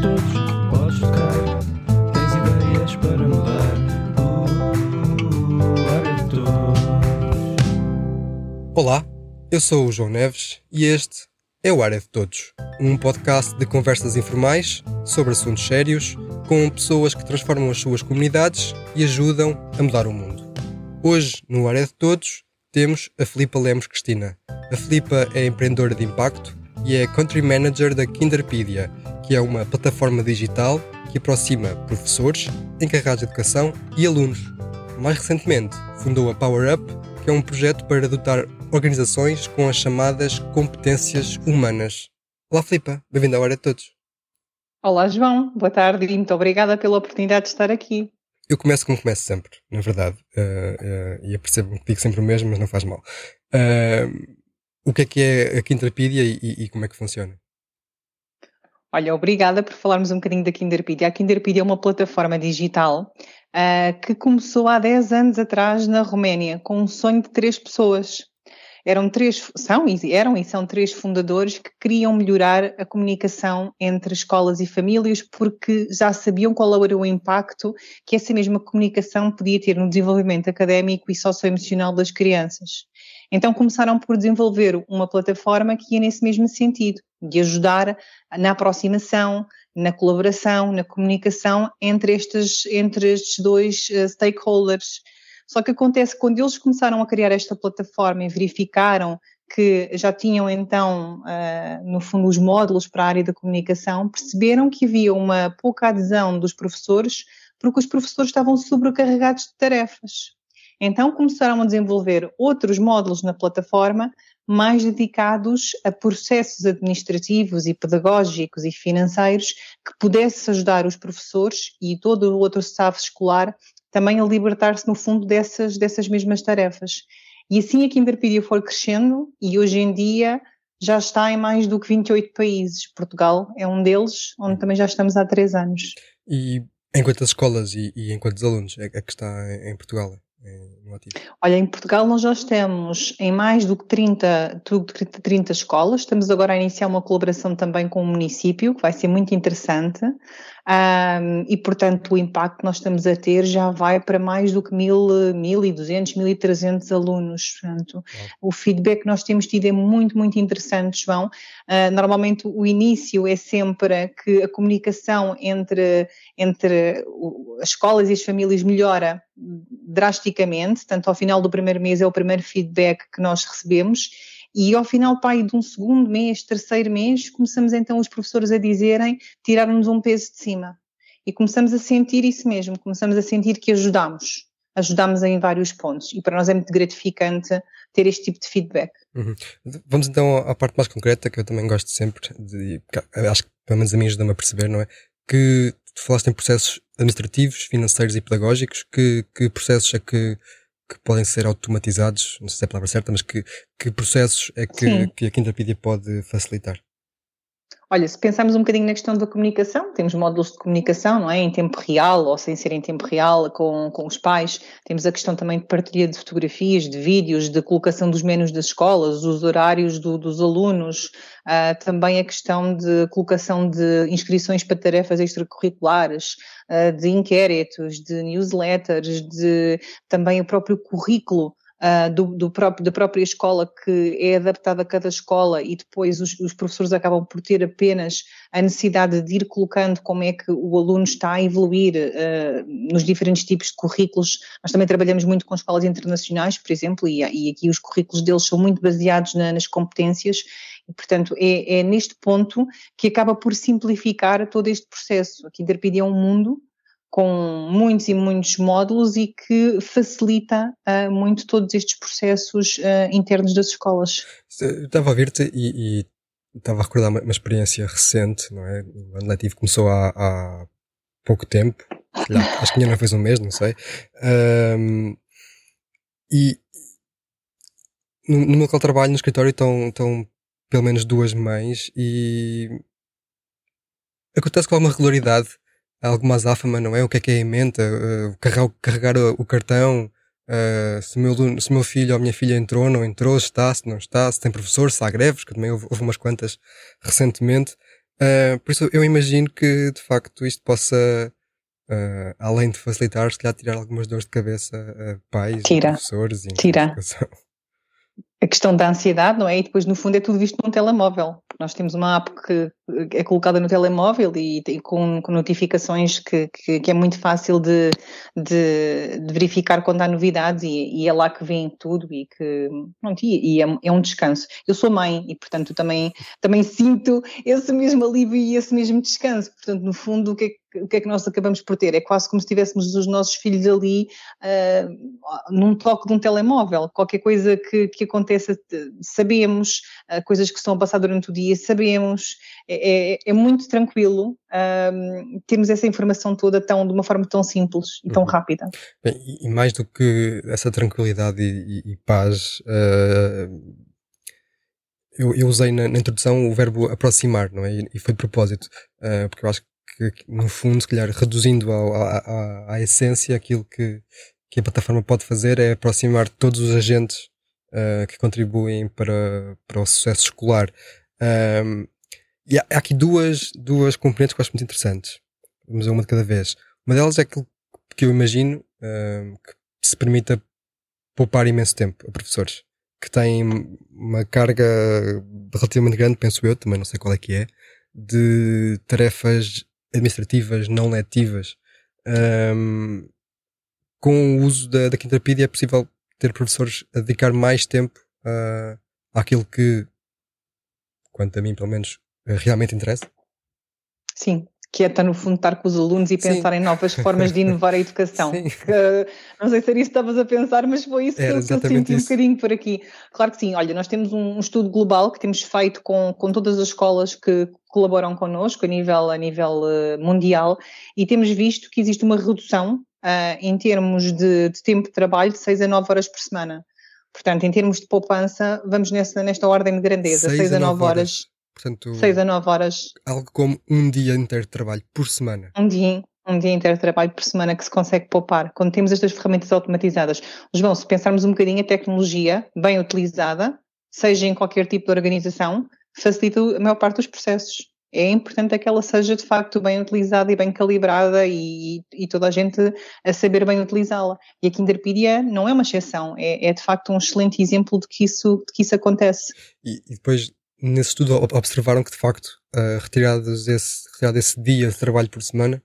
todos, podes tocar. Tens ideias para mudar. Uh, todos. Olá, eu sou o João Neves e este é o Área de Todos, um podcast de conversas informais sobre assuntos sérios com pessoas que transformam as suas comunidades e ajudam a mudar o mundo. Hoje, no Área de Todos, temos a Filipa Lemos Cristina. A Filipa é empreendedora de impacto e é Country Manager da Kinderpedia, que é uma plataforma digital que aproxima professores, encarregados de educação e alunos. Mais recentemente, fundou a Power Up, que é um projeto para dotar organizações com as chamadas competências humanas. Olá, Filipa, bem-vinda ao Área de Todos. Olá, João. Boa tarde e muito obrigada pela oportunidade de estar aqui. Eu começo como começo sempre, na verdade, uh, uh, e apercebo que digo sempre o mesmo, mas não faz mal. Uh, o que é que é a Kinderpedia e, e, como é que funciona? Olha, obrigada por falarmos um bocadinho da Kinderpedia. A Kinderpedia é uma plataforma digital uh, que começou há 10 anos atrás na Roménia, com um sonho de três pessoas. Eram três, são eram e são três fundadores que queriam melhorar a comunicação entre escolas e famílias porque já sabiam qual era o impacto que essa mesma comunicação podia ter no desenvolvimento académico e socioemocional das crianças. Então começaram por desenvolver uma plataforma que ia nesse mesmo sentido, de ajudar na aproximação, na colaboração, na comunicação entre estes, entre estes dois uh, stakeholders. Só que acontece quando eles começaram a criar esta plataforma e verificaram que já tinham então, uh, no fundo, os módulos para a área da comunicação, perceberam que havia uma pouca adesão dos professores, porque os professores estavam sobrecarregados de tarefas. Então começaram a desenvolver outros módulos na plataforma mais dedicados a processos administrativos e pedagógicos e financeiros que pudesse ajudar os professores e todo o outro staff escolar também a libertar-se no fundo dessas, dessas mesmas tarefas. E assim a Kinderpedia foi crescendo e hoje em dia já está em mais do que 28 países. Portugal é um deles, onde também já estamos há três anos. E em quantas escolas e, e em quantos alunos é, é que está em Portugal? No ativo? Olha, em Portugal nós já estamos em mais do que 30, 30 escolas, estamos agora a iniciar uma colaboração também com o município, que vai ser muito interessante, um, e portanto o impacto que nós estamos a ter já vai para mais do que 1.200, 1.300 alunos, portanto o feedback que nós temos tido é muito, muito interessante, João. Uh, normalmente o início é sempre que a comunicação entre, entre as escolas e as famílias melhora drasticamente, tanto ao final do primeiro mês é o primeiro feedback que nós recebemos, e ao final, pai, de um segundo mês, terceiro mês, começamos então os professores a dizerem, tirar-nos um peso de cima. E começamos a sentir isso mesmo, começamos a sentir que ajudamos, ajudamos em vários pontos. E para nós é muito gratificante ter este tipo de feedback. Uhum. Vamos então à parte mais concreta, que eu também gosto sempre de, acho que pelo menos a mim ajuda-me a perceber, não é? Que tu falaste em processos administrativos, financeiros e pedagógicos, que, que processos é que, que podem ser automatizados, não sei se é a palavra certa, mas que, que processos é que, que a Quintapedia pode facilitar? Olha, se pensarmos um bocadinho na questão da comunicação, temos módulos de comunicação, não é? Em tempo real ou sem ser em tempo real com, com os pais. Temos a questão também de partilha de fotografias, de vídeos, de colocação dos menus das escolas, os horários do, dos alunos, uh, também a questão de colocação de inscrições para tarefas extracurriculares, uh, de inquéritos, de newsletters, de também o próprio currículo uh, do, do próprio, da própria escola que é adaptada a cada escola e depois os, os, professores acabam por ter apenas a necessidade de ir colocando como é que o aluno está a evoluir uh, nos diferentes tipos de currículos. Nós também trabalhamos muito com escolas internacionais, por exemplo, e, e aqui os currículos deles são muito baseados na, nas competências e, portanto, é, é, neste ponto que acaba por simplificar todo este processo. A Kinderpedia é um mundo com muitos e muitos módulos e que facilita uh, muito todos estes processos uh, internos das escolas. estava a ver-te e, e, estava a recordar uma, uma, experiência recente, não é? O ano letivo começou há, há pouco tempo, lá, acho que ainda não fez um mês, não sei. Um, e no, no meu local de trabalho, no escritório, estão, estão pelo menos duas mães e acontece com alguma regularidade alguma azáfama, não é? O que é que é a emenda? Uh, carregar, carregar o, cartão, uh, se, meu, se meu filho ou minha filha entrou, não entrou, se está, se não está, se tem professor, se há greves, que também houve, houve umas quantas recentemente. Uh, por isso eu imagino que de facto isto possa, uh, além de facilitar, se calhar tirar algumas dores de cabeça a pais, Tira. professores e Tira. A questão da ansiedade, não é? E depois, no fundo, é tudo visto num telemóvel. Nós temos uma app que é colocada no telemóvel e, e com, com, notificações que, que, que, é muito fácil de, de, de, verificar quando há novidades e, e, é lá que vem tudo e que pronto, e, e é, é, um descanso. Eu sou mãe e portanto também, também sinto esse mesmo alívio e esse mesmo descanso. Portanto, no fundo, o que é que o que é que nós acabamos por ter? É quase como se tivéssemos os nossos filhos ali uh, num toque de um telemóvel. Qualquer coisa que, que aconteça, sabemos, uh, coisas que estão a passar durante o dia, sabemos, é, é, é muito tranquilo um, termos essa informação toda tão, de uma forma tão simples e tão uhum. rápida. Bem, e mais do que essa tranquilidade e, e, e paz, uh, eu, eu, usei na, na, introdução o verbo aproximar, não é? E, e foi de propósito, uh, porque eu acho que, no fundo, se calhar, reduzindo à essência, aquilo que, que a plataforma pode fazer é aproximar todos os agentes uh, que contribuem para, para o sucesso escolar. Um, e há, há, aqui duas, duas componentes que eu acho muito interessantes. Vamos a uma de cada vez. Uma delas é aquilo que eu imagino um, que se permita poupar imenso tempo a professores que têm uma carga relativamente grande, penso eu, também não sei qual é que é, de tarefas administrativas não letivas. Um, com o uso da, da Quinterpedia é possível ter professores a dedicar mais tempo uh, àquilo que, quanto a mim pelo menos, realmente interessa? Sim, que é estar no fundo estar com os alunos e pensar Sim. em novas formas de inovar a educação. Uh, não sei se era isso que estavas a pensar, mas foi isso era que eu senti isso. um bocadinho por aqui. Claro que sim, olha, nós temos um, estudo global que temos feito com, com todas as escolas que colaboram connosco a nível, a nível uh, mundial e temos visto que existe uma redução uh, em termos de, de tempo de trabalho de 6 a 9 horas por semana. Portanto, em termos de poupança, vamos nessa, nesta ordem de grandeza, 6, a 9 horas. horas Portanto, 6 a 9 horas. Algo como um dia inteiro de trabalho por semana. Um dia, um dia inteiro de trabalho por semana que se consegue poupar quando temos estas ferramentas automatizadas. João, se pensarmos um bocadinho a tecnologia bem utilizada, seja em qualquer tipo de organização, facilita a maior parte dos processos. É importante é que ela seja de facto bem utilizada e bem calibrada e, e toda a gente a saber bem utilizá-la. E a Kinderpedia não é uma exceção, é, é, de facto um excelente exemplo de que isso, de que isso acontece. E, e depois nesse estudo observaram que de facto, uh, retirados esse, retirado esse dia de trabalho por semana,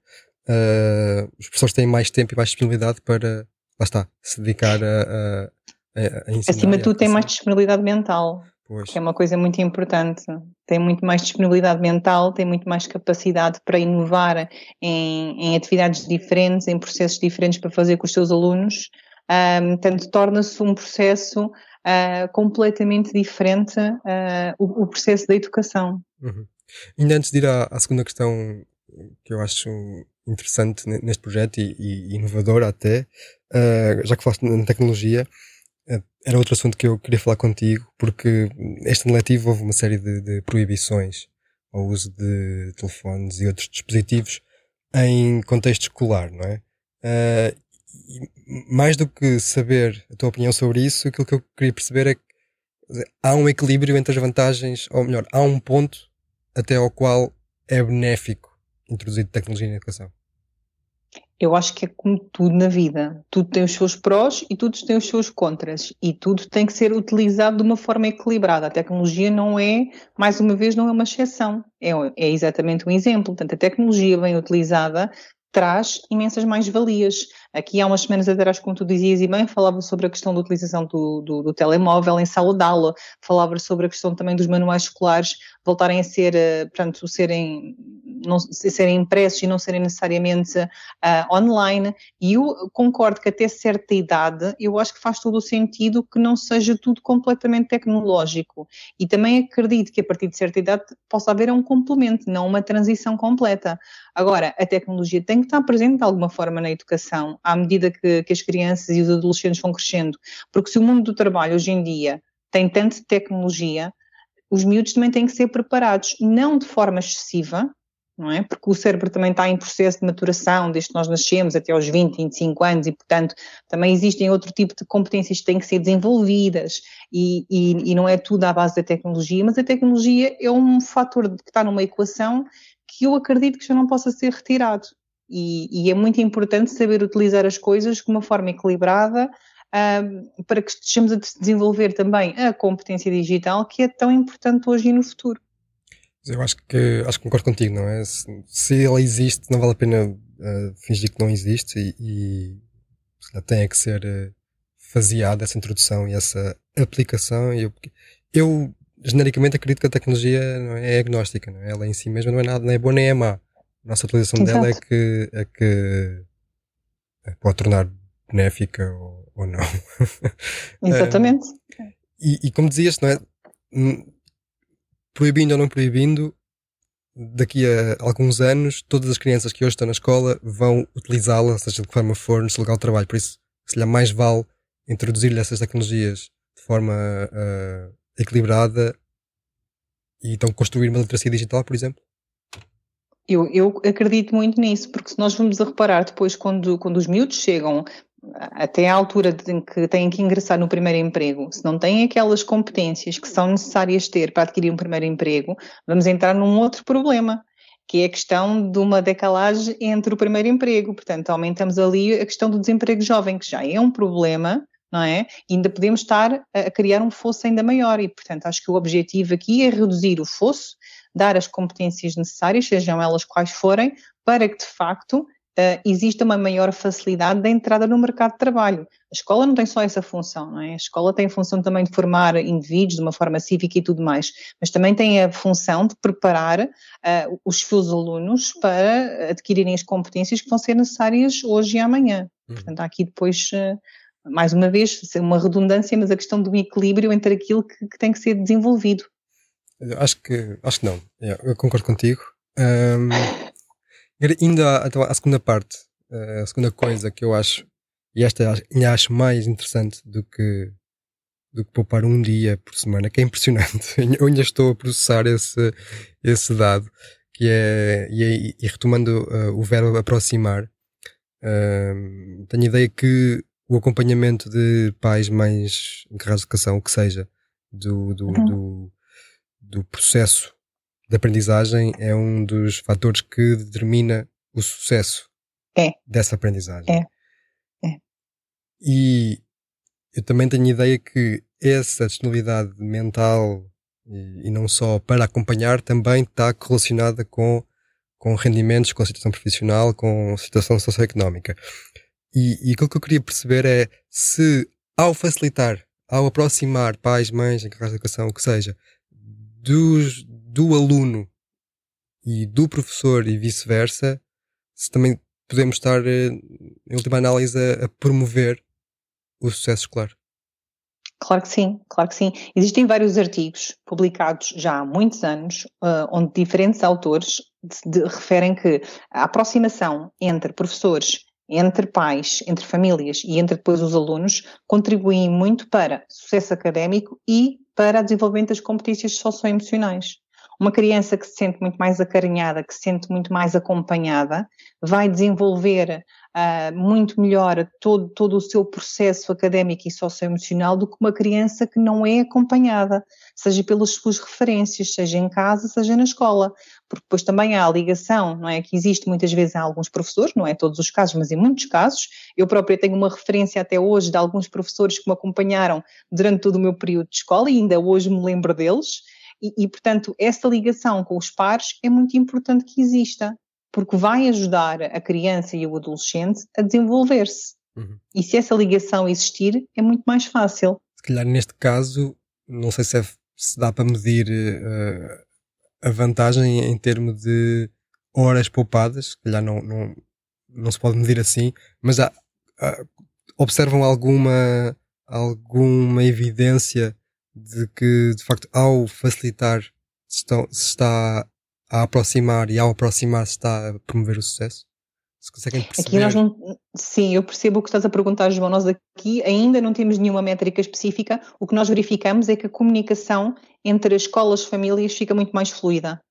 uh, os professores têm mais tempo e mais disponibilidade para, lá está, se dedicar a, a, a ensinar. Acima de tudo tem mais disponibilidade mental, pois. que é uma coisa muito importante. Tem muito mais disponibilidade mental, tem muito mais capacidade para inovar em, em atividades diferentes, em processos diferentes para fazer com os seus alunos. Um, portanto, torna-se um processo uh, completamente diferente uh, o, o, processo da educação. Uhum. Ainda antes de ir à, à, segunda questão que eu acho interessante neste projeto e, e inovador até, uh, já que falaste na tecnologia, era outro assunto que eu queria falar contigo, porque este ano letivo houve uma série de, de proibições ao uso de telefones e outros dispositivos em contexto escolar, não é? Mais do que saber a tua opinião sobre isso, aquilo que eu queria perceber é que há um equilíbrio entre as vantagens, ou melhor, há um ponto até ao qual é benéfico introduzir tecnologia na educação. Eu acho que é como tudo na vida. Tudo tem os seus prós e tudo tem os seus contras. E tudo tem que ser utilizado de uma forma equilibrada. A tecnologia não é, mais uma vez, não é uma exceção. É, é exatamente um exemplo. Portanto, a tecnologia bem utilizada traz imensas mais-valias. Aqui há umas semanas atrás, como tu dizias e bem, falava sobre a questão da utilização do, do, do telemóvel em sala de aula, falava sobre a questão também dos manuais escolares voltarem a ser, uh, portanto, serem, não, serem impressos e não serem necessariamente uh, online, e eu concordo que até certa idade, eu acho que faz todo o sentido que não seja tudo completamente tecnológico, e também acredito que a partir de certa idade possa haver um complemento, não uma transição completa. Agora, a tecnologia tem que estar presente de alguma forma na educação, à medida que, que as crianças e os adolescentes vão crescendo, porque se o mundo do trabalho hoje em dia tem tanta tecnologia, os miúdos também têm que ser preparados, não de forma excessiva, não é? Porque o cérebro também está em processo de maturação, desde que nós nascemos até aos 20, 25 anos, e portanto também existem outro tipo de competências que têm que ser desenvolvidas, e, e, e não é tudo à base da tecnologia, mas a tecnologia é um fator que está numa equação que eu acredito que já não possa ser retirado. E, e é muito importante saber utilizar as coisas de uma forma equilibrada, uh, para que estejamos a desenvolver também a competência digital que é tão importante hoje e no futuro. Eu acho que acho que concordo contigo, não é? Se, se ela existe, não vale a pena uh, fingir que não existe e, e tem é que ser uh, faseada essa introdução e essa aplicação. E eu, eu genericamente acredito que a tecnologia é, é agnóstica, não é? ela em si mesma não é nada, nem é boa nem é má. A nossa utilização Exato. dela é que, é que pode tornar benéfica ou, ou não. Exatamente. e, e, como dizias, não é? Hum, proibindo ou não proibindo, daqui a alguns anos, todas as crianças que hoje estão na escola vão utilizá-la, seja de que forma for, no seu local de trabalho. Por isso, se lhe mais vale introduzir-lhe essas tecnologias de forma uh, equilibrada e então construir uma literacia digital, por exemplo? Eu, eu acredito muito nisso, porque se nós vamos a reparar depois, quando, quando os miúdos chegam até à altura em que têm que ingressar no primeiro emprego, se não têm aquelas competências que são necessárias ter para adquirir um primeiro emprego, vamos entrar num outro problema, que é a questão de uma decalagem entre o primeiro emprego. Portanto, aumentamos ali a questão do desemprego jovem, que já é um problema, não é? E ainda podemos estar a criar um fosso ainda maior e, portanto, acho que o objetivo aqui é reduzir o fosso, dar as competências necessárias, sejam elas quais forem, para que de facto uh, exista uma maior facilidade da entrada no mercado de trabalho. A escola não tem só essa função, não é? A escola tem a função também de formar indivíduos de uma forma cívica e tudo mais, mas também tem a função de preparar uh, os seus alunos para adquirirem as competências que vão ser necessárias hoje e amanhã. Uhum. Portanto, há aqui depois. Uh, mais uma vez, uma redundância, mas a questão do equilíbrio entre aquilo que, que tem que ser desenvolvido. Acho que, acho que não. Eu concordo contigo. Um, Ainda então, a segunda parte, eh, a segunda coisa que eu acho, e esta ainda acho mais interessante do que, do que poupar um dia por semana, que é impressionante. Eu ainda estou a processar esse, esse dado, que é, e, e retomando uh, o verbo aproximar, uh, tenho a ideia que o acompanhamento de pais, mães encarregados de educação, o que seja, do, do, uhum. do, do processo de aprendizagem é um dos fatores que determina o sucesso é. dessa aprendizagem. É. é. E eu também tenho a ideia que essa disponibilidade mental e, e, não só para acompanhar também está relacionada com, com rendimentos, com a situação profissional, com a situação socioeconómica. E, e aquilo que eu queria perceber é se ao facilitar, ao aproximar pais, mães, encarregados de educação, o que seja, dos, do aluno e do professor e vice-versa, se também podemos estar, eh, em última análise, a, a, promover o sucesso escolar. Claro que sim, claro que sim. Existem vários artigos publicados já há muitos anos, uh, onde diferentes autores de, de, referem que a aproximação entre professores, entre pais, entre famílias e entre depois os alunos contribuem muito para sucesso académico e para o desenvolvimento das competências socioemocionais. Uma criança que se sente muito mais acarinhada, que se sente muito mais acompanhada, vai desenvolver uh, muito melhor todo, todo o seu processo académico e socioemocional do que uma criança que não é acompanhada, seja pelas suas referências, seja em casa, seja na escola. Porque depois também há a ligação, não é? Que existe muitas vezes em alguns professores, não é todos os casos, mas em muitos casos. Eu própria tenho uma referência até hoje de alguns professores que me acompanharam durante todo o meu período de escola e ainda hoje me lembro deles e, e, portanto, essa ligação com os pares é muito importante que exista, porque vai ajudar a criança e o adolescente a desenvolver-se. Uhum. E se essa ligação existir, é muito mais fácil. Se calhar neste caso, não sei se, é, se dá para medir uh, a vantagem em termos de horas poupadas, se calhar não, não, não se pode medir assim, mas há, há, observam alguma, alguma evidência de que, de facto, ao facilitar, se está, se está a aproximar e ao aproximar se está a promover o sucesso? Se conseguem perceber? Aqui nós não, sim, eu percebo o que estás a perguntar, João. Nós aqui ainda não temos nenhuma métrica específica. O que nós verificamos é que a comunicação entre as escolas e famílias fica muito mais fluida.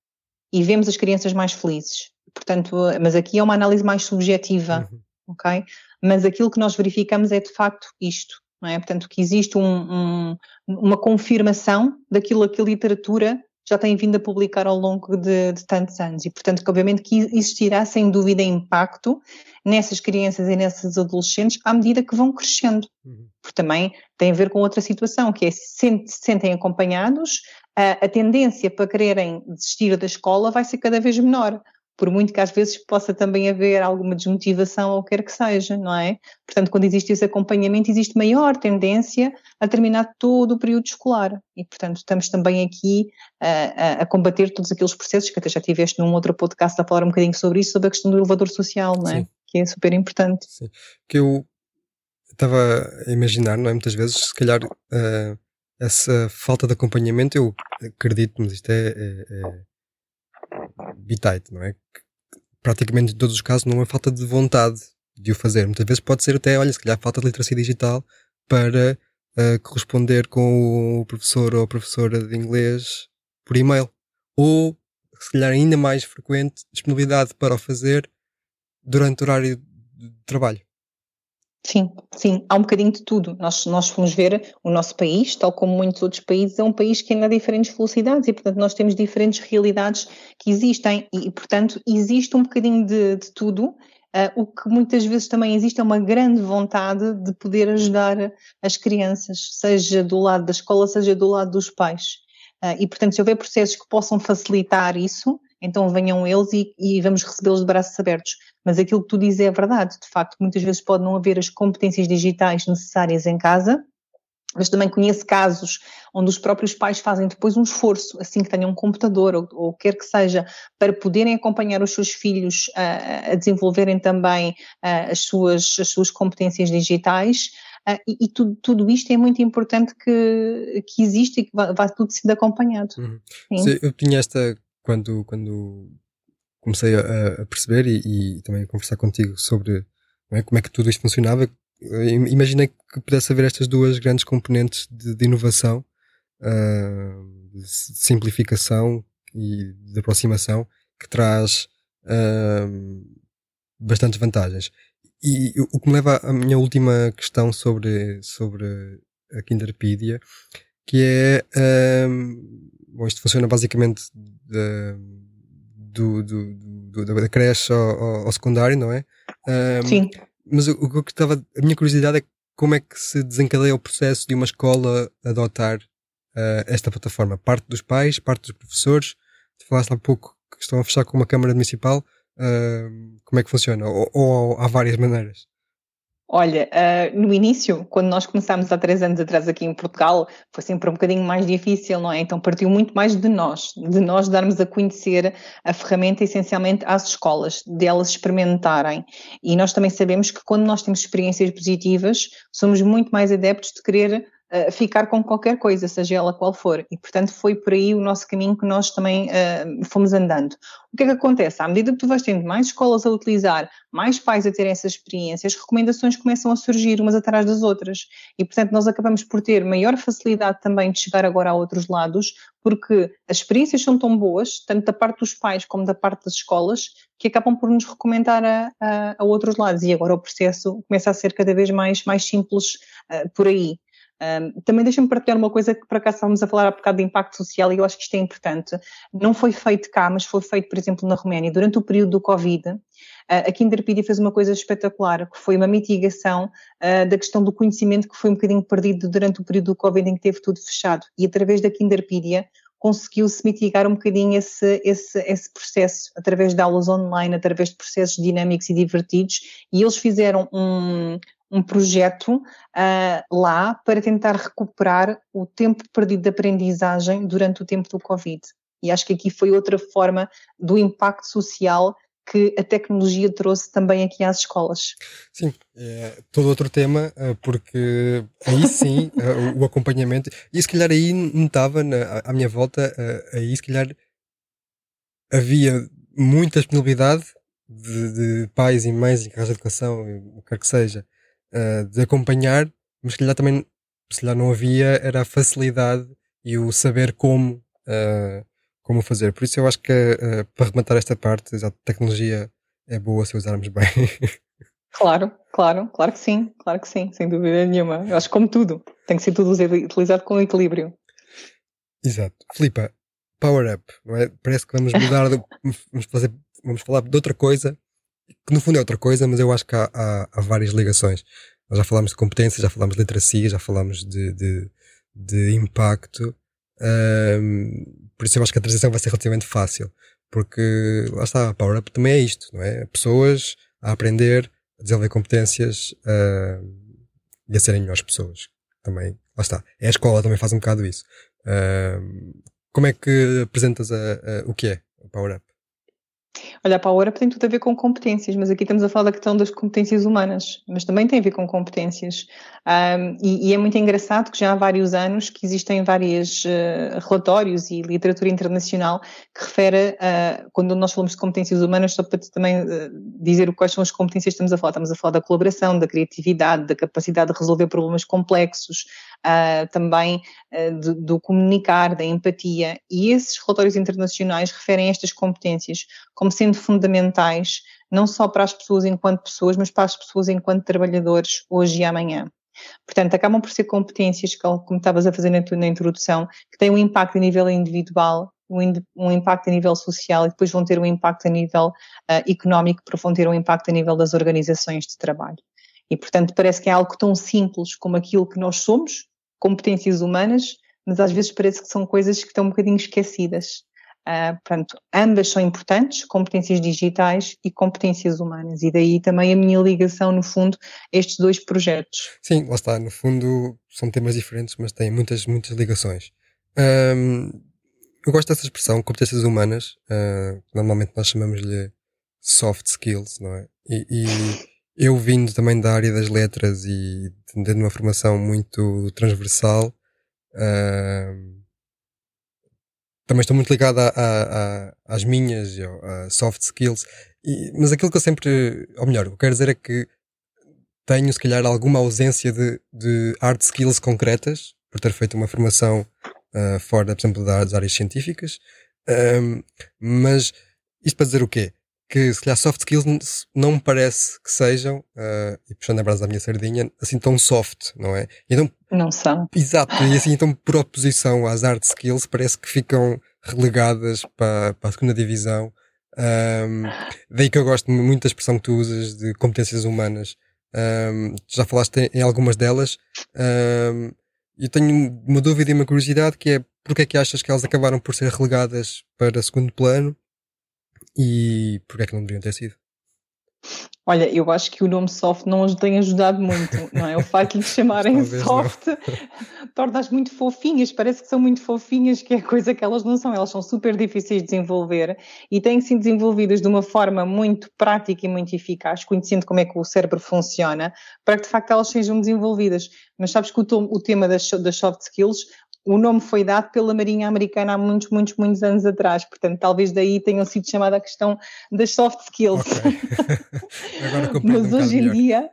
e vemos as crianças mais felizes. Portanto, mas aqui é uma análise mais subjetiva, uhum. ok? Mas aquilo que nós verificamos é de facto isto, não é? Portanto, que existe um, um, uma confirmação daquilo que a literatura já tem vindo a publicar ao longo de, de, tantos anos. E, portanto, que obviamente que existirá sem dúvida impacto nessas crianças e nesses adolescentes à medida que vão crescendo, uhum. porque também tem a ver com outra situação, que é se sentem acompanhados, a, a tendência para quererem desistir da escola vai ser cada vez menor, por muito que às vezes possa também haver alguma desmotivação ou quer que seja, não é? Portanto, quando existe esse acompanhamento, existe maior tendência a terminar todo o período escolar. E, portanto, estamos também aqui a, a, combater todos aqueles processos que até já tiveste num outro podcast a falar um bocadinho sobre isso, sobre a questão do elevador social, não é? Sim. Que é super importante. Sim. Que eu estava a imaginar, não é? Muitas vezes, se calhar, uh, essa falta de acompanhamento, eu acredito, mas isto é, é, é bitite, não é? praticamente em todos os casos não é falta de vontade de o fazer. Muitas vezes pode ser até, olha, se calhar falta de literacia digital para uh, corresponder com o professor ou a professora de inglês por e-mail. Ou, se calhar ainda mais frequente, disponibilidade para o fazer durante o horário de trabalho. Sim, sim, há um bocadinho de tudo. Nós, nós fomos ver o nosso país, tal como muitos outros países, é um país que ainda há diferentes velocidades e, portanto, nós temos diferentes realidades que existem e, portanto, existe um bocadinho de, de tudo. Uh, o que muitas vezes também existe é uma grande vontade de poder ajudar as crianças, seja do lado da escola, seja do lado dos pais. Uh, e, portanto, se houver processos que possam facilitar isso, então venham eles e, e vamos recebê-los de braços abertos. Mas aquilo que tu dizes é verdade, de facto, muitas vezes pode não haver as competências digitais necessárias em casa, mas também conheço casos onde os próprios pais fazem depois um esforço, assim que tenham um computador ou, ou quer que seja, para poderem acompanhar os seus filhos uh, a desenvolverem também uh, as, suas, as suas competências digitais. Uh, e, e tudo, tudo, isto é muito importante que, que exista e que vá, vá tudo sendo acompanhado. Uhum. Sim. Eu tinha esta, quando, quando comecei a, a perceber e, e, também a conversar contigo sobre é, como é que tudo isto funcionava, imaginei que pudesse haver estas duas grandes componentes de, de inovação, uh, de simplificação e de aproximação, que traz uh, bastantes vantagens. E o que me leva à minha última questão sobre, sobre a Kinderpedia, que é, um, bom, isto funciona basicamente de, do, do, do, da creche ao, ao, secundário, não é? Um, Sim. Mas o, o que estava, a minha curiosidade é como é que se desencadeia o processo de uma escola adotar uh, esta plataforma? Parte dos pais, parte dos professores? Tu falaste há pouco que estão a fechar com uma Câmara Municipal. Uh, como é que funciona? Ou, ou há várias maneiras? Olha, uh, no início, quando nós começámos há três anos atrás aqui em Portugal, foi sempre um bocadinho mais difícil, não é? Então partiu muito mais de nós, de nós darmos a conhecer a ferramenta essencialmente às escolas, delas de experimentarem. E nós também sabemos que quando nós temos experiências positivas, somos muito mais adeptos de querer ficar com qualquer coisa, seja ela qual for. E, portanto, foi por aí o nosso caminho que nós também uh, fomos andando. O que é que acontece? À medida que tu vais tendo mais escolas a utilizar, mais pais a terem essas experiências, recomendações começam a surgir umas atrás das outras. E, portanto, nós acabamos por ter maior facilidade também de chegar agora a outros lados, porque as experiências são tão boas, tanto da parte dos pais como da parte das escolas, que acabam por nos recomendar a, a, a outros lados. E agora o processo começa a ser cada vez mais, mais simples uh, por aí. Um, também deixa-me partilhar uma coisa que por acaso estávamos a falar há bocado de impacto social e eu acho que isto é importante. Não foi feito cá, mas foi feito, por exemplo, na Roménia, durante o período do Covid. Uh, a Kinderpedia fez uma coisa espetacular, que foi uma mitigação uh, da questão do conhecimento que foi um bocadinho perdido durante o período do Covid em que teve tudo fechado. E através da Kinderpedia conseguiu-se mitigar um bocadinho esse, esse, esse processo através de aulas online, através de processos dinâmicos e divertidos, e eles fizeram um, um projeto uh, lá para tentar recuperar o tempo perdido de aprendizagem durante o tempo do Covid. E acho que aqui foi outra forma do impacto social que a tecnologia trouxe também aqui às escolas. Sim, é todo outro tema, ah, porque aí sim ah, o acompanhamento, e se calhar aí notava na, à minha volta, aí se calhar havia muita disponibilidade de, de pais e mães em casa de educação, o que quer que seja, uh, de acompanhar, mas se calhar também, se calhar não havia, era a facilidade e o saber como uh, como fazer. Por isso eu acho que uh, para rematar esta parte, a tecnologia é boa se usarmos bem. Claro, claro, claro que sim, claro que sim, sem dúvida nenhuma. Eu acho que como tudo, tem que ser tudo utilizado com equilíbrio. Exato. Filipa, Power Up, não é? Parece que vamos mudar, de, vamos, fazer, vamos falar de outra coisa, que no fundo é outra coisa, mas eu acho que há, há, há várias ligações. Nós já falámos de competência, já falámos de literacia, já falámos de, de, de impacto. Um, por isso eu acho que a transição vai ser relativamente fácil. Porque lá está, a Power Up também é isto, não é? Pessoas a aprender, a desenvolver competências uh, e a serem melhores pessoas. Também, lá está. É a escola também faz um bocado isso. Uh, como é que apresentas a, a, o que é o Power Up? Olha, a Power Up tem tudo a ver com competências, mas aqui estamos a falar da questão das competências humanas, mas também tem a ver com competências. Um, e, e, é muito engraçado que já há vários anos que existem vários uh, relatórios e literatura internacional que refere, uh, quando nós falamos de competências humanas, só para também uh, dizer quais são as competências que estamos a falar. Estamos a falar da colaboração, da criatividade, da capacidade de resolver problemas complexos, uh, também uh, do, do, comunicar, da empatia. E esses relatórios internacionais referem estas competências como sendo fundamentais, não só para as pessoas enquanto pessoas, mas para as pessoas enquanto trabalhadores hoje e amanhã. Portanto, acabam por ser competências, como estavas a fazer na, na introdução, que têm um impacto a nível individual, um, um, impacto a nível social e depois vão ter um impacto a nível uh, económico, porque vão ter um impacto a nível das organizações de trabalho. E, portanto, parece que é algo tão simples como aquilo que nós somos, competências humanas, mas às vezes parece que são coisas que estão um bocadinho esquecidas. Uh, portanto, ambas são importantes, competências digitais e competências humanas, e daí também a minha ligação, no fundo, a estes dois projetos. Sim, lá está, no fundo são temas diferentes, mas têm muitas, muitas ligações. Um, eu gosto dessa expressão, competências humanas, uh, normalmente nós chamamos-lhe soft skills, não é? E, e eu vindo também da área das letras e tendo uma formação muito transversal, uh, também estou muito ligado a, a, a, às minhas a soft skills. E, mas aquilo que eu sempre, ou melhor, o que eu quero dizer é que tenho, se calhar, alguma ausência de, de hard skills concretas, por ter feito uma formação uh, fora, por exemplo, das áreas científicas. Mas isto para dizer o quê? Que se calhar soft skills não me parece que sejam, uh, e puxando a brasa da minha sardinha, assim tão soft, não é? Então, não são. Exato, e assim então por oposição às hard skills parece que ficam relegadas para, para a segunda divisão. Um, daí que eu gosto muito da expressão que tu usas de competências humanas. Um, já falaste em algumas delas. Um, eu tenho uma dúvida e uma curiosidade que é porque é que achas que elas acabaram por ser relegadas para segundo plano e porquê é que não deveriam ter sido? Olha, eu acho que o nome soft não os tem ajudado muito, não é? O facto de lhes chamarem soft torna-as muito fofinhas, parece que são muito fofinhas, que é coisa que elas não são, elas são super difíceis de desenvolver e têm sido desenvolvidas de uma forma muito prática e muito eficaz, conhecendo como é que o cérebro funciona, para que de facto elas sejam desenvolvidas. Mas sabes que o, o tema das, das soft skills o nome foi dado pela Marinha Americana há muitos, muitos, muitos anos atrás, portanto, talvez daí tenham sido chamada a questão das soft skills. Okay. Mas um hoje em dia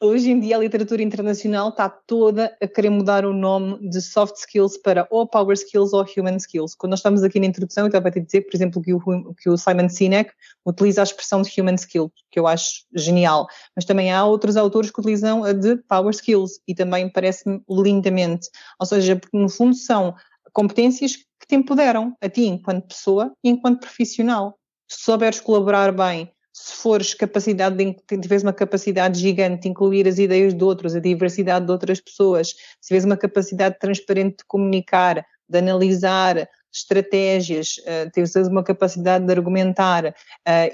Hoje em dia a literatura internacional está toda a querer mudar o nome de soft skills para ou power skills ou human skills. Quando nós estamos aqui na introdução, eu estava a dizer, por exemplo, que o, que o Simon Sinek utiliza a expressão de human skill, que eu acho genial, mas também há outros autores que utilizam a de power skills e também parece-me lindamente. Ou seja, porque no fundo são competências que te empoderam a ti enquanto pessoa e enquanto profissional. Se souberes colaborar bem, se fores capacidade de, tiveres uma capacidade gigante de incluir as ideias de outros, a diversidade de outras pessoas, se tiveres uma capacidade transparente de comunicar, de analisar estratégias, uh, teres uma capacidade de argumentar uh,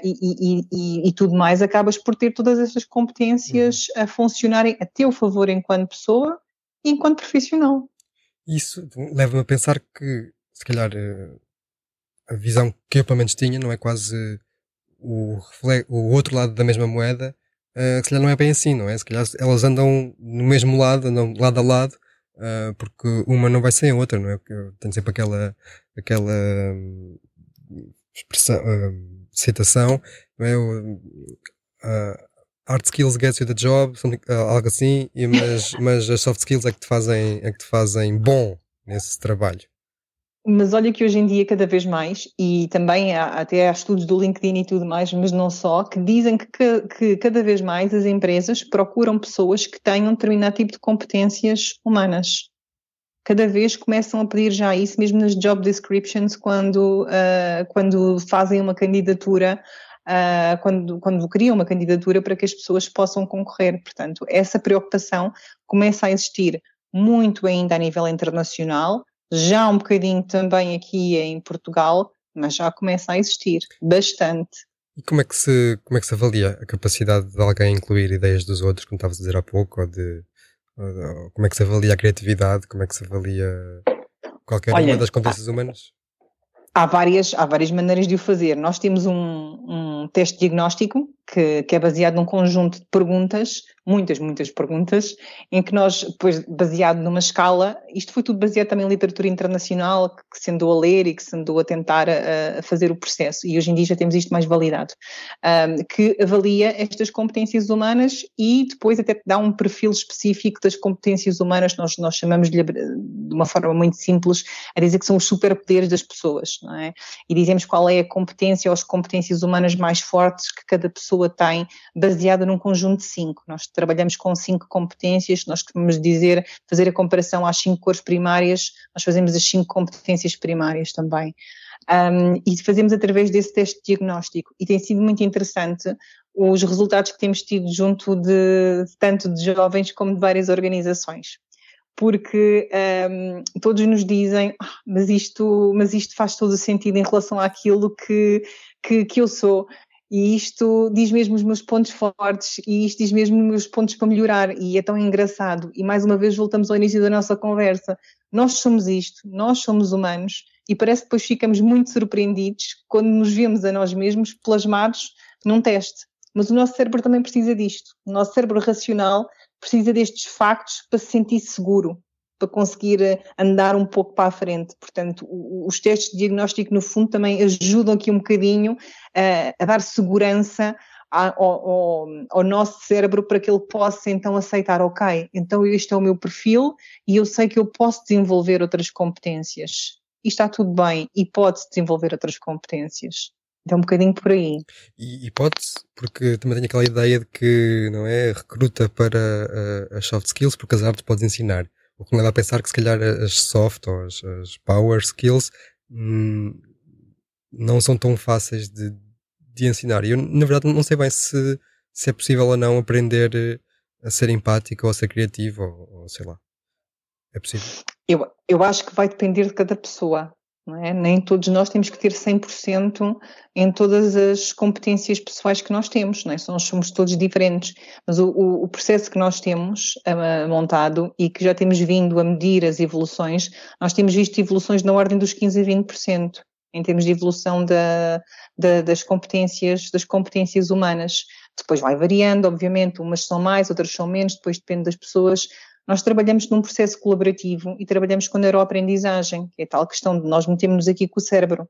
e, e, e, e, tudo mais, acabas por ter todas essas competências uhum. a funcionarem a teu favor enquanto pessoa e enquanto profissional. Isso leva-me a pensar que, se calhar, eh, a visão que eu pelo menos tinha não é quase o, o outro lado da mesma moeda, uh, se calhar não é bem assim, não é? Se calhar elas andam no mesmo lado, andam lado a lado, uh, porque uma não vai sem a outra, não é? Tenho sempre aquela, aquela um, expressão, uh, citação, não é? Uh, hard skills gets you the job, algo assim, mas, mas as soft skills é que te fazem, é que te fazem bom nesse trabalho. Mas olha que hoje em dia, cada vez mais, e também há, até há estudos do LinkedIn e tudo mais, mas não só, que dizem que, que cada vez mais as empresas procuram pessoas que tenham determinado tipo de competências humanas. Cada vez começam a pedir já isso, mesmo nas job descriptions, quando, uh, quando fazem uma candidatura uh, quando, quando criam uma candidatura para que as pessoas possam concorrer. Portanto, essa preocupação começa a existir muito ainda a nível internacional, já um bocadinho também aqui em Portugal, mas já começa a existir bastante. E como é que se, como é que se avalia a capacidade de alguém incluir ideias dos outros, como estavas a dizer há pouco, ou de, ou, como é que se avalia a criatividade, como é que se avalia qualquer Olha, uma das competências humanas? Há várias, há várias maneiras de o fazer. Nós temos um, um teste diagnóstico que, que, é baseado num conjunto de perguntas, muitas, muitas perguntas, em que nós, depois, baseado numa escala, isto foi tudo baseado também em literatura internacional, que se andou a ler e que se andou a tentar a, a fazer o processo, e hoje em dia já temos isto mais validado, um, que avalia estas competências humanas e depois até dá um perfil específico das competências humanas, nós, nós chamamos de, de uma forma muito simples, a dizer que são os superpoderes das pessoas, não é? E dizemos qual é a competência ou as competências humanas mais fortes que cada pessoa pessoa tem, baseada num conjunto de cinco. Nós trabalhamos com cinco competências, nós costumamos dizer, fazer a comparação às cinco cores primárias, nós fazemos as cinco competências primárias também. Um, e fazemos através desse teste diagnóstico. E tem sido muito interessante os resultados que temos tido junto de tanto de jovens como de várias organizações. Porque um, todos nos dizem, ah, mas, isto, mas isto faz todo o sentido em relação àquilo que, que, que eu sou e isto diz mesmo os meus pontos fortes e isto diz mesmo os meus pontos para melhorar e é tão engraçado. E mais uma vez voltamos ao início da nossa conversa. Nós somos isto, nós somos humanos e parece que depois ficamos muito surpreendidos quando nos vemos a nós mesmos plasmados num teste. Mas o nosso cérebro também precisa disto. O nosso cérebro racional precisa destes factos para se sentir seguro para conseguir eh, andar um pouco para a frente. Portanto, os testes de diagnóstico, no fundo, também ajudam aqui um bocadinho uh, a dar segurança ao, ao, ao, nosso cérebro para que ele possa então aceitar, ok, então este é o meu perfil e eu sei que eu posso desenvolver outras competências. E está tudo bem, e pode-se desenvolver outras competências. Então, um bocadinho por aí. E, e pode-se, porque também tenho aquela ideia de que, não é, recruta para uh, as soft skills, porque as hard podes ensinar. O que me leva a pensar que se calhar as soft ou as, as power skills hum, não são tão fáceis de, de ensinar. E eu, na verdade, não sei bem se, se é possível ou não aprender eh, a ser empático ou a ser criativo, ou, ou sei lá. É possível? Eu, eu acho que vai depender de cada pessoa. É? Nem todos nós temos que ter 100% em todas as competências pessoais que nós temos, não é? Nós somos todos diferentes, mas o, o, processo que nós temos montado e que já temos vindo a medir as evoluções, nós temos visto evoluções na ordem dos 15% a 20% em termos de evolução da, da, das competências, das competências humanas. Depois vai variando, obviamente, umas são mais, outras são menos, depois depende das pessoas, nós trabalhamos num processo colaborativo e trabalhamos com neuroaprendizagem, que é tal questão de nós metemos aqui com o cérebro.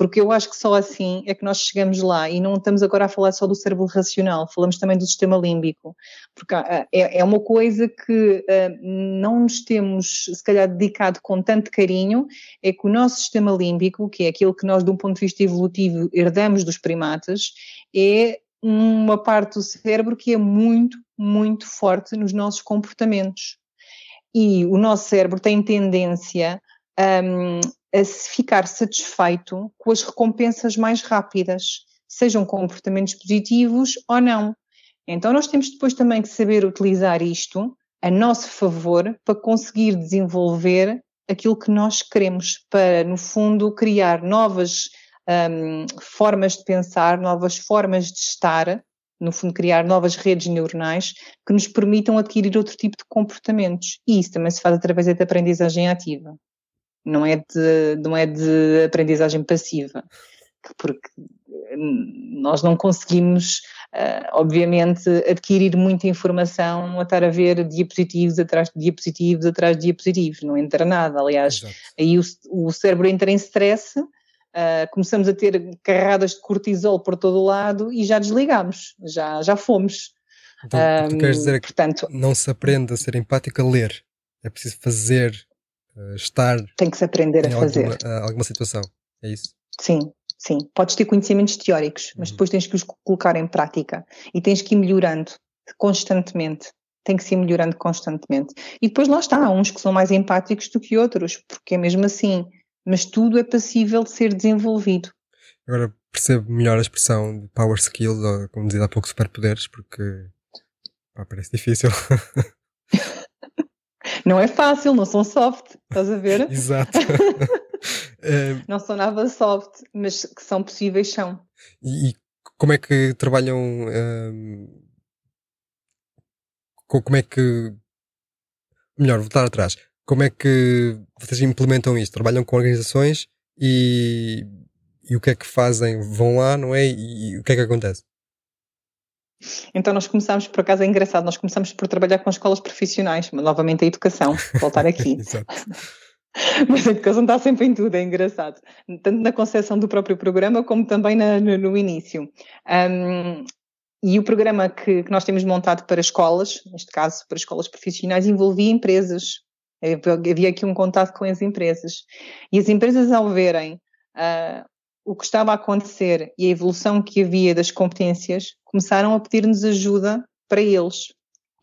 Porque eu acho que só assim é que nós chegamos lá e não estamos agora a falar só do cérebro racional, falamos também do sistema límbico. Porque é, é uma coisa que uh, não nos temos, se calhar, dedicado com tanto carinho, é que o nosso sistema límbico, que é aquilo que nós, de um ponto de vista evolutivo, herdamos dos primatas, é uma parte do cérebro que é muito, muito forte nos nossos comportamentos. E o nosso cérebro tem tendência um, a ficar satisfeito com as recompensas mais rápidas, sejam comportamentos positivos ou não. Então, nós temos depois também que saber utilizar isto a nosso favor para conseguir desenvolver aquilo que nós queremos, para, no fundo, criar novas um, formas de pensar, novas formas de estar, no fundo, criar novas redes neuronais que nos permitam adquirir outro tipo de comportamentos. E isso também se faz através da aprendizagem ativa, não é de, não é de aprendizagem passiva, porque hum, nós não conseguimos, uh, obviamente, adquirir muita informação a estar a ver diapositivos atrás de diapositivos atrás de diapositivos, não entra nada. Aliás, Exato. aí o, o cérebro entra em stress Uh, começamos a ter carradas de cortisol por todo o lado e já desligamos, já, já fomos. Então, um, tu queres dizer é que portanto, não se aprende a ser empático a ler, é preciso fazer uh, estar. Tem que se aprender a fazer. Alguma, alguma situação, é isso? Sim, sim. Podes ter conhecimentos teóricos, mas uhum. depois tens que os colocar em prática e tens que ir melhorando constantemente. Tem que se ir melhorando constantemente. E depois lá está, há uns que são mais empáticos do que outros, porque é mesmo assim. Mas tudo é passível de ser desenvolvido. Agora percebo melhor a expressão de power skills, ou como dizia há pouco, superpoderes, porque pá, parece difícil. não é fácil, não são soft, estás a ver? Exato. Eh, não são nada soft, mas que são possíveis são. E, e como é que trabalham? Um, ehm, como é que. Melhor, voltar atrás. Como é que vocês implementam isto? Trabalham com organizações e, e o que é que fazem? Vão lá, não é? E, e o que é que acontece? Então nós começamos, por acaso é engraçado, nós começamos por trabalhar com escolas profissionais, mas novamente a educação, voltar aqui. mas a educação está sempre em tudo, é engraçado. Tanto na concepção do próprio programa, como também na, no, no, início. Um, e o programa que, que, nós temos montado para escolas, neste caso para escolas profissionais, envolvia empresas. Havia aqui um contato com as empresas. E as empresas, ao verem uh, o que estava a acontecer e a evolução que havia das competências, começaram a pedir-nos ajuda para eles.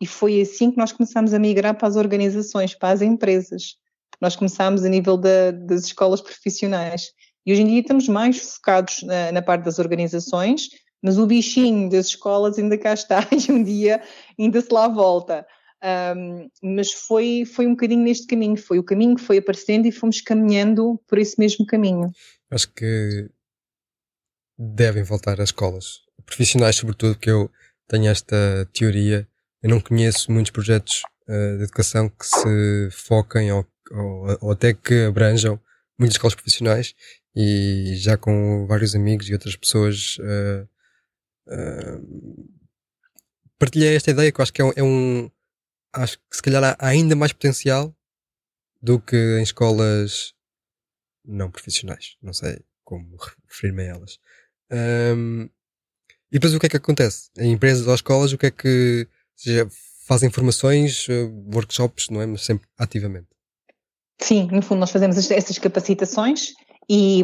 E foi assim que nós começamos a migrar para as organizações, para as empresas. Nós começámos a nível da, das escolas profissionais. E hoje em dia estamos mais focados na, na parte das organizações, mas o bichinho das escolas ainda cá está e um dia ainda se lá volta. Um, mas foi, foi um bocadinho neste caminho, foi o caminho que foi aparecendo e fomos caminhando por esse mesmo caminho. Acho que devem voltar às escolas profissionais, sobretudo, que eu tenho esta teoria. Eu não conheço muitos projetos uh, de educação que se foquem ou, ou, ou, até que abranjam muitas escolas profissionais e já com vários amigos e outras pessoas uh, uh, partilhei esta ideia que eu acho que é um, é um acho que se calhar há ainda mais potencial do que em escolas não profissionais. Não sei como referir-me a elas. Um, e depois o que é que acontece? Em empresas ou escolas, o que é que. Seja, fazem formações, eh, workshops, não é? Mas sempre ativamente. Sim, no fundo, nós fazemos essas capacitações e,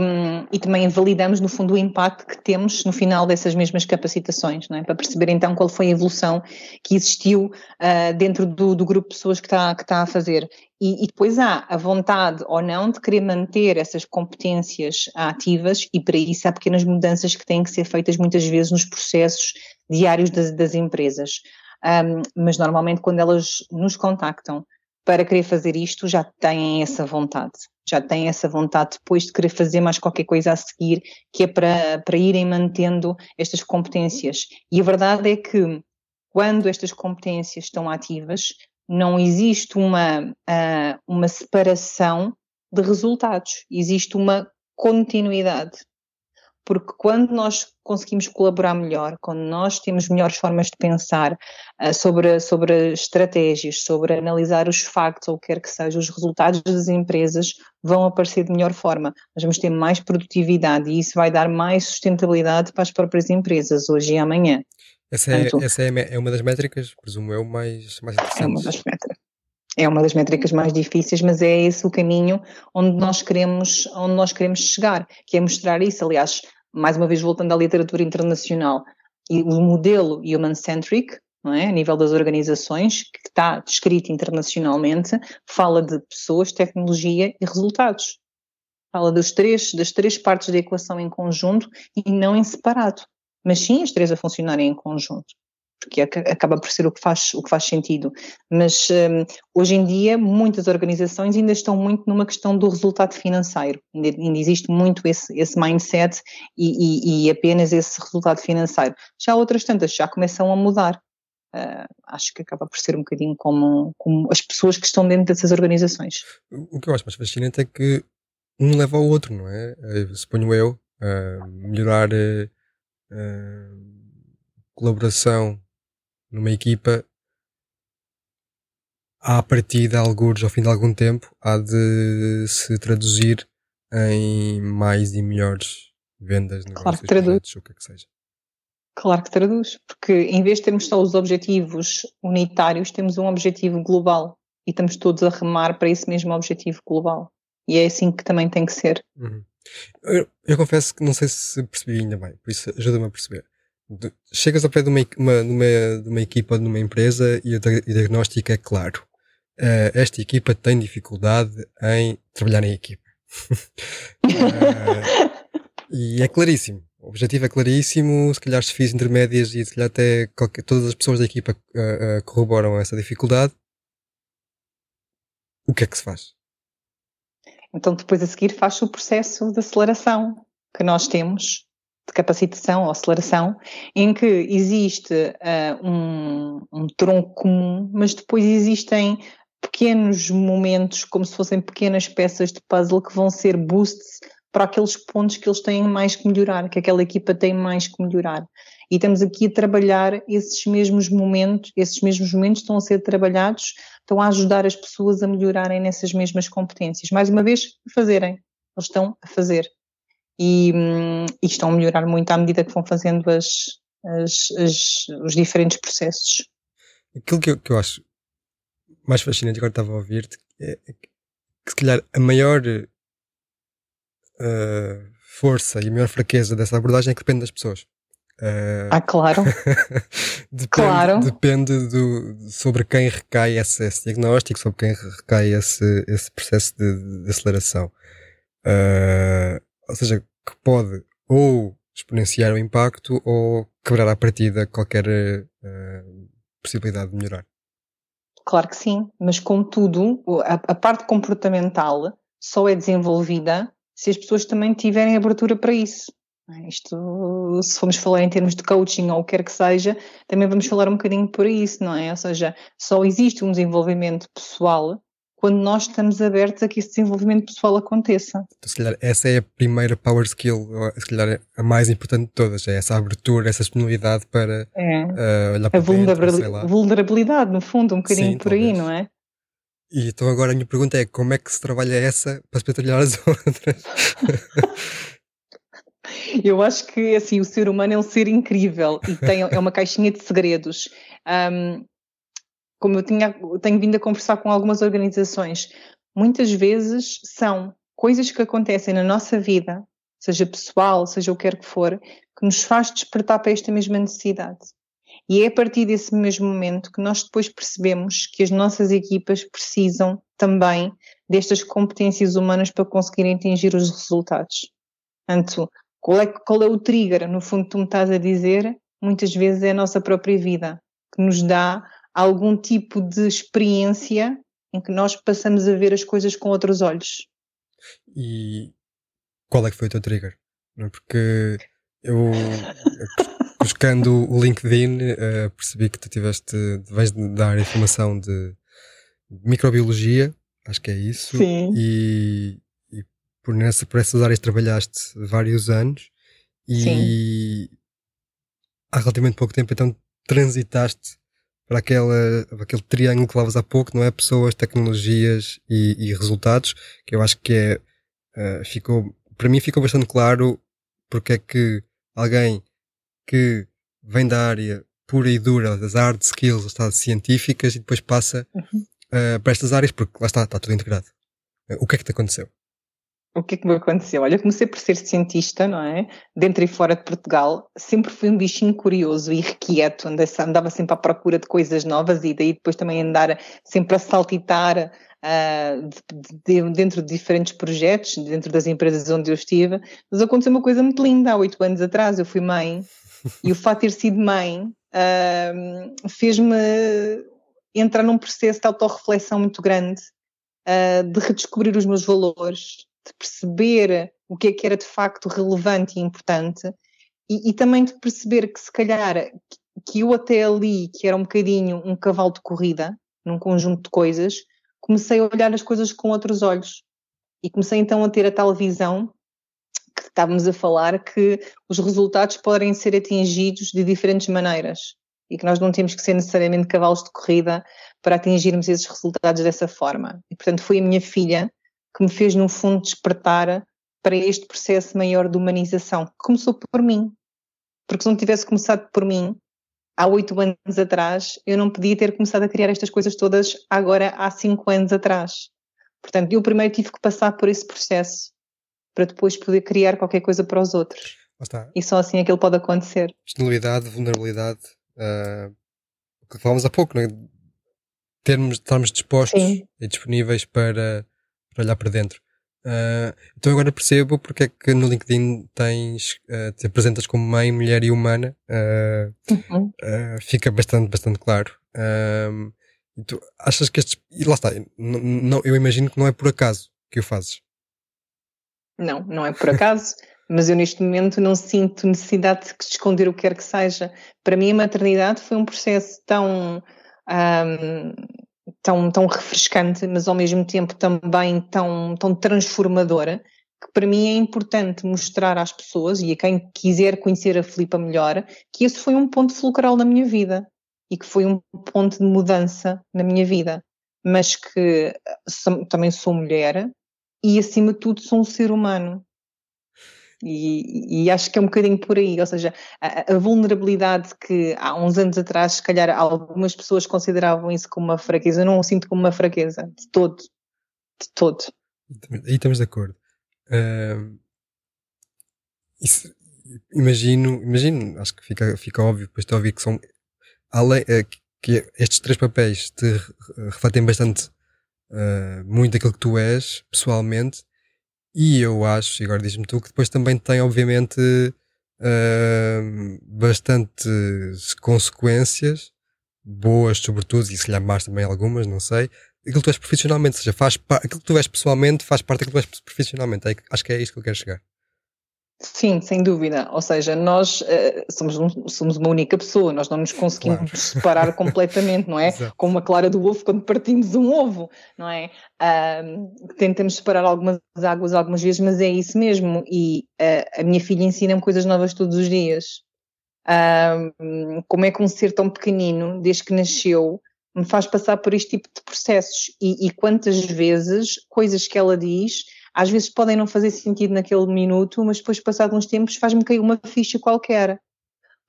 e, também validamos, no fundo, o impacto que temos no final dessas mesmas capacitações, é? para perceber então qual foi a evolução que existiu uh, dentro do, do, grupo de pessoas que está, que está a fazer. E, e, depois há a vontade ou não de querer manter essas competências ativas, e para isso há pequenas mudanças que têm que ser feitas muitas vezes nos processos diários das, das empresas. Um, mas normalmente, quando elas nos contactam para querer fazer isto, já têm essa vontade já têm essa vontade depois de querer fazer mais qualquer coisa a seguir, que é para, para irem mantendo estas competências. E a verdade é que quando estas competências estão ativas, não existe uma, uh, uma separação de resultados, existe uma continuidade porque quando nós conseguimos colaborar melhor, quando nós temos melhores formas de pensar uh, sobre, sobre estratégias, sobre analisar os factos ou o que quer que seja, os resultados das empresas vão aparecer de melhor forma. Nós vamos ter mais produtividade e isso vai dar mais sustentabilidade para as próprias empresas hoje e amanhã. Essa é, Portanto, essa é, é uma das métricas, presumo eu, mais, mais interessante. É uma das métricas é uma das métricas mais difíceis, mas é esse o caminho onde nós queremos, onde nós queremos chegar, que é mostrar isso. Aliás, mais uma vez voltando à literatura internacional, e o modelo human-centric, é? a nível das organizações, que está descrito internacionalmente, fala de pessoas, tecnologia e resultados. Fala dos três, das três partes da equação em conjunto e não em separado, mas sim as três a funcionarem em conjunto porque acaba por ser o que faz, o que faz sentido. Mas um, hoje em dia, muitas organizações ainda estão muito numa questão do resultado financeiro, ainda, ainda existe muito esse, esse mindset e, e, e, apenas esse resultado financeiro. Já outras tantas já começam a mudar. Uh, acho que acaba por ser um bocadinho como, como as pessoas que estão dentro dessas organizações. O que eu acho mais fascinante é que um leva ao outro, não é? Eh, suponho eu, uh, melhorar uh, colaboração numa equipa, à partida, alguns ao fim de algum tempo, há de se traduzir em mais e melhores vendas, negócios, claro que traduz. o que é que seja. Claro que traduz, porque em vez de termos só os objetivos unitários, temos um objetivo global. e estamos todos a remar para esse mesmo objetivo global. E é assim que também tem que ser. Uhum. Eu, eu, confesso que não sei se percebi ainda bem, por isso ajuda-me a perceber. Chegas ao pé de uma, uma, de uma equipa, de uma empresa e o diagnóstico é claro. Uh, esta equipa tem dificuldade em trabalhar em equipa. uh, e é claríssimo. O objetivo é claríssimo. Se calhar se fiz intermédias e se calhar até qualquer, todas as pessoas da equipa uh, corroboram essa dificuldade. O que é que se faz? Então, depois a seguir, faz o processo de aceleração que nós temos, de capacitação ou aceleração, em que existe uh, um, um tronco comum, mas depois existem pequenos momentos, como se fossem pequenas peças de puzzle que vão ser boosts para aqueles pontos que eles têm mais que melhorar, que aquela equipa tem mais que melhorar. E estamos aqui a trabalhar esses mesmos momentos, esses mesmos momentos estão a ser trabalhados, estão a ajudar as pessoas a melhorarem nessas mesmas competências. Mais uma vez, fazerem. Eles estão a fazer. E, hum, e estão a melhorar muito à medida que vão fazendo as, as, as, os diferentes processos. Aquilo que eu, que eu acho mais fascinante agora estava a ouvir-te é que se calhar a maior uh, força e a maior fraqueza dessa abordagem é que depende das pessoas. Uh, ah, claro. depende, claro. Depende do, sobre quem recai esse, esse, diagnóstico, sobre quem recai esse, esse processo de, de aceleração. Uh, ou seja, que pode ou exponenciar o impacto ou quebrar à partida qualquer uh, possibilidade de melhorar. Claro que sim, mas contudo, a, a parte comportamental só é desenvolvida se as pessoas também tiverem abertura para isso. É? Isto, se formos falar em termos de coaching ou o que quer que seja, também vamos falar um bocadinho por isso, não é? Ou seja, só existe um desenvolvimento pessoal quando nós estamos abertos a que esse desenvolvimento pessoal aconteça. Então, se calhar, essa é a primeira power skill, se calhar a mais importante de todas, é essa abertura, essa disponibilidade para é. uh, olhar para a vulnerabilidade, vulnerabilidade, no fundo, um bocadinho Sim, por talvez. aí, não é? E então agora a minha pergunta é como é que se trabalha essa para se trabalhar as outras? Eu acho que assim o ser humano é um ser incrível e tem, é uma caixinha de segredos. Um, como eu tinha, tenho vindo a conversar com algumas organizações, muitas vezes são coisas que acontecem na nossa vida, seja pessoal, seja o que quer que for, que nos faz despertar para esta mesma necessidade. E é a partir desse mesmo momento que nós depois percebemos que as nossas equipas precisam também destas competências humanas para conseguirem atingir os resultados. Portanto, qual é, qual é o trigger? No fundo, tu me estás a dizer, muitas vezes é a nossa própria vida, que nos dá algum tipo de experiência em que nós passamos a ver as coisas com outros olhos. E qual é que foi o teu trigger? É? Porque eu, buscando o LinkedIn, uh, percebi que tu tiveste, vais dar informação de microbiologia, acho que é isso. Sim. E, por, nessa, por essas áreas trabalhaste vários anos e Sim. há relativamente pouco tempo então transitaste para aquela, aquele triângulo que falavas há pouco, não é? Pessoas, tecnologias e, e resultados, que eu acho que é, uh, ficou, para mim ficou bastante claro porque é que alguém que vem da área pura e dura das hard skills, das científicas e depois passa uhum. uh, para estas áreas porque lá está, está tudo integrado. Uh, o que é que te aconteceu? O que é que me aconteceu? Olha, comecei por ser cientista, não é? Dentro e fora de Portugal, sempre fui um bichinho curioso e requieto, andava sempre à procura de coisas novas e daí depois também andar sempre a saltitar uh, de, de, dentro de diferentes projetos, dentro das empresas onde eu estive. Mas aconteceu uma coisa muito linda, há oito anos atrás eu fui mãe e o fato de ter sido mãe uh, fez-me entrar num processo de autorreflexão muito grande, uh, de redescobrir os meus valores, de perceber o que é que era de facto relevante e importante e, e, também de perceber que se calhar que eu até ali, que era um bocadinho um cavalo de corrida, num conjunto de coisas, comecei a olhar as coisas com outros olhos e comecei então a ter a tal visão que estávamos a falar que os resultados podem ser atingidos de diferentes maneiras e que nós não temos que ser necessariamente cavalos de corrida para atingirmos esses resultados dessa forma. E portanto foi a minha filha que me fez, no fundo, despertar para este processo maior de humanização. Começou por mim. Porque se não tivesse começado por mim, há oito anos atrás, eu não podia ter começado a criar estas coisas todas agora há cinco anos atrás. Portanto, eu primeiro tive que passar por esse processo para depois poder criar qualquer coisa para os outros. E só assim é que ele pode acontecer. Disponibilidade, vulnerabilidade, uh, o que falámos há pouco, não é? Termos, estarmos dispostos Sim. e disponíveis para, para olhar para dentro. Uh, então agora percebo porque é que no LinkedIn tens, uh, te apresentas como mãe, mulher e humana. Uh, uhum. fica bastante, bastante claro. e tu achas que estes. E lá está, não, eu imagino que não é por acaso que o fazes. Não, não é por acaso. mas eu neste momento não sinto necessidade de esconder o que quer que seja. Para mim a maternidade foi um processo tão um, tão, tão refrescante, mas ao mesmo tempo também tão, tão transformadora, que para mim é importante mostrar às pessoas e a quem quiser conhecer a Filipa melhor, que esse foi um ponto fulcral na minha vida e que foi um ponto de mudança na minha vida, mas que também sou mulher e acima de tudo sou um ser humano e, e, acho que é um bocadinho por aí, ou seja, a, a, vulnerabilidade que há uns anos atrás, se calhar algumas pessoas consideravam isso como uma fraqueza, eu não o sinto como uma fraqueza, de todo, de todo. Aí estamos de acordo. Uh, isso, imagino, imagino, acho que fica, fica óbvio, depois de ouvir que são, além, uh, que estes três papéis te refletem bastante uh, muito aquilo que tu és, pessoalmente, e eu acho, e agora diz-me tu, que depois também tem, obviamente, uh, bastantes consequências, boas sobretudo, e se calhar mais também algumas, não sei, aquilo que tu és profissionalmente, ou seja, faz aquilo que tu és pessoalmente faz parte daquilo que tu és profissionalmente. É, acho que é isto que eu quero chegar. Sim, sem dúvida. Ou seja, nós uh, somos, um, somos uma única pessoa, nós não nos conseguimos claro. separar completamente, não é? Exato. Como a clara do ovo quando partimos um ovo, não é? Uh, tentamos separar algumas águas algumas vezes, mas é isso mesmo. E uh, a minha filha ensina-me coisas novas todos os dias. como é que um ser tão pequenino, desde que nasceu, me faz passar por este tipo de processos? E, e quantas vezes coisas que ela diz às vezes podem não fazer sentido naquele minuto, mas depois, passado uns tempos, faz-me cair uma ficha qualquer.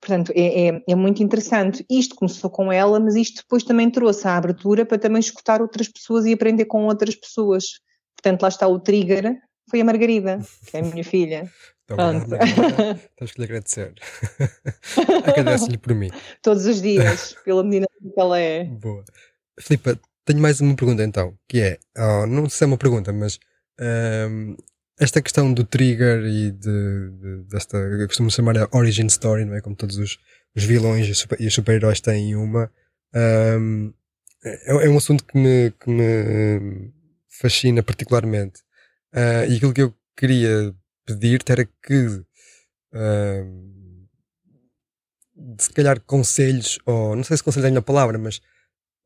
Portanto, é, é, é, muito interessante. Isto começou com ela, mas isto depois também trouxe a abertura para também escutar outras pessoas e aprender com outras pessoas. Portanto, lá está o trigger, foi a Margarida, que é a minha filha. Pronto. Temos que lhe agradecer. Agradece-lhe por mim. Todos os dias, pela menina que ela é. Boa. Filipa, tenho mais uma pergunta então, que é, oh, não sei se é uma pergunta, mas um, esta questão do trigger e de, de, desta, eu costumo chamar a origin story, não é? Como todos os, os vilões e, super, e os super-heróis têm uma. Um, é, é, um assunto que me, que me fascina particularmente. Uh, e aquilo que eu queria pedir-te era que, uh, se calhar, conselhos, ou não sei se conselho é a palavra, mas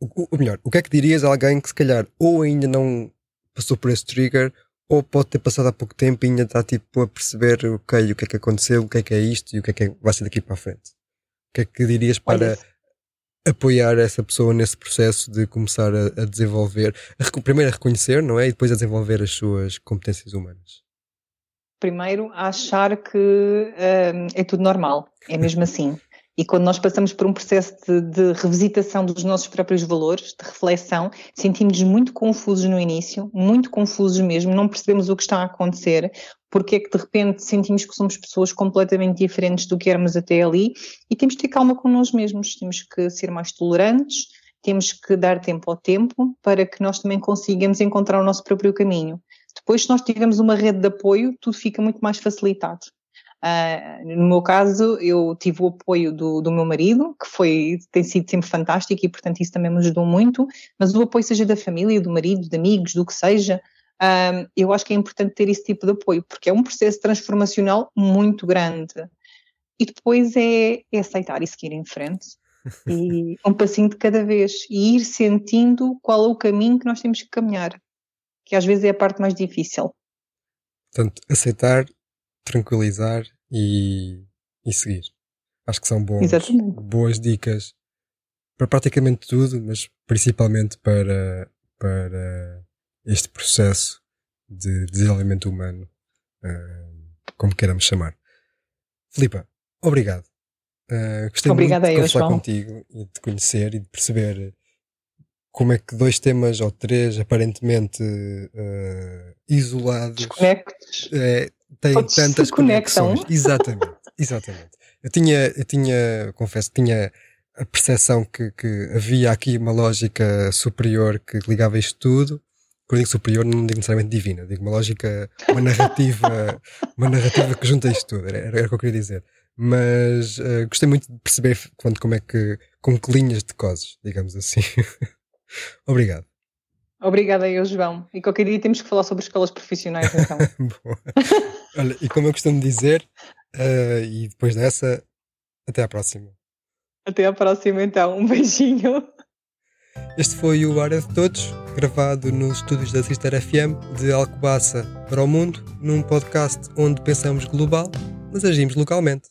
o melhor, o que é que dirias a alguém que, se calhar, ou ainda não passou por esse trigger, ou pode ter passado há pouco tempo e ainda está tipo a perceber okay, o que é que aconteceu, o que é que é isto e o que é que é, vai ser daqui para a frente. O que é que dirias para Olha, apoiar essa pessoa nesse processo de começar a, a desenvolver, a, primeiro a reconhecer, não é? E depois a desenvolver as suas competências humanas? Primeiro, a achar que hum, é tudo normal, é mesmo assim. E quando nós passamos por um processo de, de, revisitação dos nossos próprios valores, de reflexão, sentimos-nos muito confusos no início, muito confusos mesmo, não percebemos o que está a acontecer, porque é que de repente sentimos que somos pessoas completamente diferentes do que éramos até ali, e temos que ter calma com nós mesmos, temos que ser mais tolerantes, temos que dar tempo ao tempo para que nós também consigamos encontrar o nosso próprio caminho. Depois, se nós tivermos uma rede de apoio, tudo fica muito mais facilitado. Uh, no meu caso, eu tive o apoio do, do meu marido, que foi, tem sido sempre fantástico e, portanto, isso também me ajudou muito. Mas o apoio, seja da família, do marido, de amigos, do que seja, uh, eu acho que é importante ter esse tipo de apoio, porque é um processo transformacional muito grande. E depois é, é aceitar e seguir em frente. E um passinho de cada vez. E ir sentindo qual é o caminho que nós temos que caminhar, que às vezes é a parte mais difícil. Portanto, aceitar tranquilizar e, e seguir. Acho que são bons, boas dicas para praticamente tudo, mas principalmente para, para este processo de desenvolvimento humano, uh, como queiramos chamar. Filipa, obrigado. Uh, gostei Obrigada muito de eu, conversar João. contigo e de conhecer e de perceber como é que dois temas ou três aparentemente uh, isolados Desconectos. eh, Todos se tantas conectam. conexões. Exatamente, exatamente. Eu tinha, eu tinha, confesso, tinha a percepção que, que havia aqui uma lógica superior que ligava isto tudo. Quando digo superior, não digo necessariamente divina, digo uma lógica, uma narrativa, uma narrativa que junta isto tudo, era, era o que eu queria dizer. Mas eh, gostei muito de perceber quando, como é que, com que linhas de coses, digamos assim. Obrigado. Obrigada eu, João. E qualquer dia temos que falar sobre escolas profissionais, então. Boa. Olha, e como eu costumo dizer, eh, e depois dessa, até à próxima. Até à próxima, então. Um beijinho. Este foi o Área de Todos, gravado nos estúdios da Sister FM de Alcobaça para o Mundo, num podcast onde pensamos global, mas agimos localmente.